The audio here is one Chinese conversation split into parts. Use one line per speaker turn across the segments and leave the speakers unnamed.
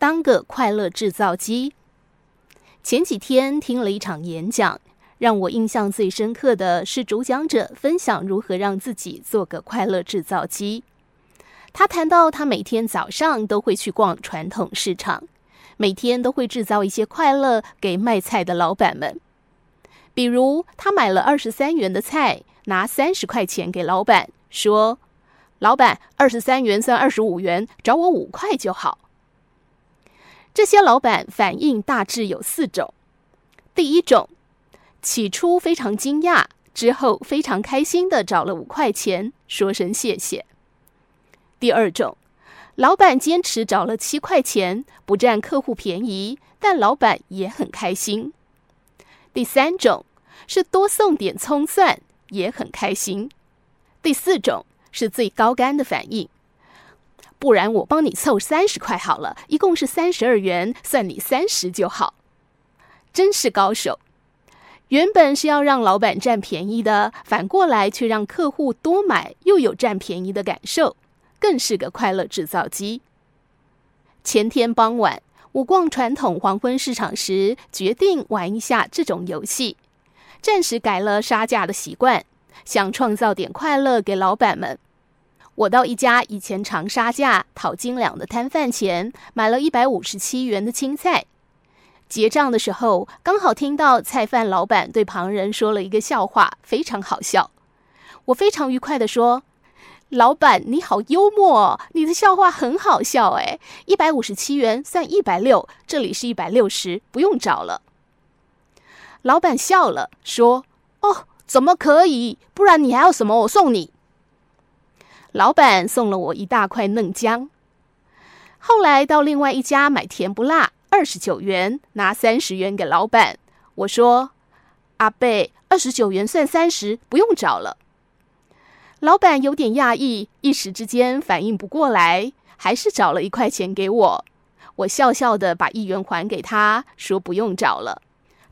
当个快乐制造机。前几天听了一场演讲，让我印象最深刻的是主讲者分享如何让自己做个快乐制造机。他谈到他每天早上都会去逛传统市场，每天都会制造一些快乐给卖菜的老板们。比如，他买了二十三元的菜，拿三十块钱给老板，说：“老板，二十三元算二十五元，找我五块就好。”这些老板反应大致有四种：第一种，起初非常惊讶，之后非常开心地找了五块钱，说声谢谢；第二种，老板坚持找了七块钱，不占客户便宜，但老板也很开心；第三种是多送点葱蒜，也很开心；第四种是最高干的反应。不然我帮你凑三十块好了，一共是三十二元，算你三十就好。真是高手！原本是要让老板占便宜的，反过来却让客户多买，又有占便宜的感受，更是个快乐制造机。前天傍晚，我逛传统黄昏市场时，决定玩一下这种游戏，暂时改了杀价的习惯，想创造点快乐给老板们。我到一家以前常杀价讨斤两的摊贩前，买了一百五十七元的青菜。结账的时候，刚好听到菜贩老板对旁人说了一个笑话，非常好笑。我非常愉快地说：“老板，你好幽默，哦你的笑话很好笑。”哎，一百五十七元算一百六，这里是一百六十，不用找了。老板笑了，说：“哦，怎么可以？不然你还要什么？我送你。”老板送了我一大块嫩姜。后来到另外一家买甜不辣，二十九元，拿三十元给老板。我说：“阿伯，二十九元算三十，不用找了。”老板有点讶异，一时之间反应不过来，还是找了一块钱给我。我笑笑的把一元还给他，说不用找了。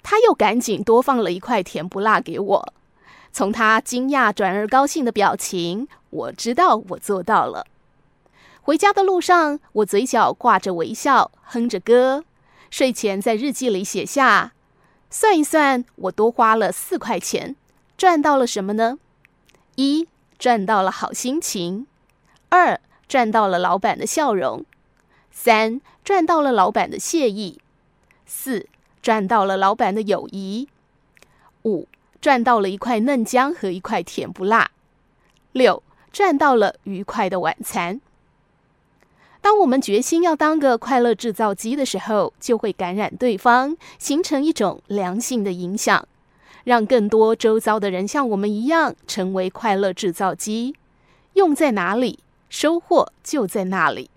他又赶紧多放了一块甜不辣给我。从他惊讶转而高兴的表情，我知道我做到了。回家的路上，我嘴角挂着微笑，哼着歌。睡前在日记里写下：算一算，我多花了四块钱，赚到了什么呢？一，赚到了好心情；二，赚到了老板的笑容；三，赚到了老板的谢意；四，赚到了老板的友谊；五。赚到了一块嫩姜和一块甜不辣，六，赚到了愉快的晚餐。当我们决心要当个快乐制造机的时候，就会感染对方，形成一种良性的影响，让更多周遭的人像我们一样成为快乐制造机。用在哪里，收获就在哪里。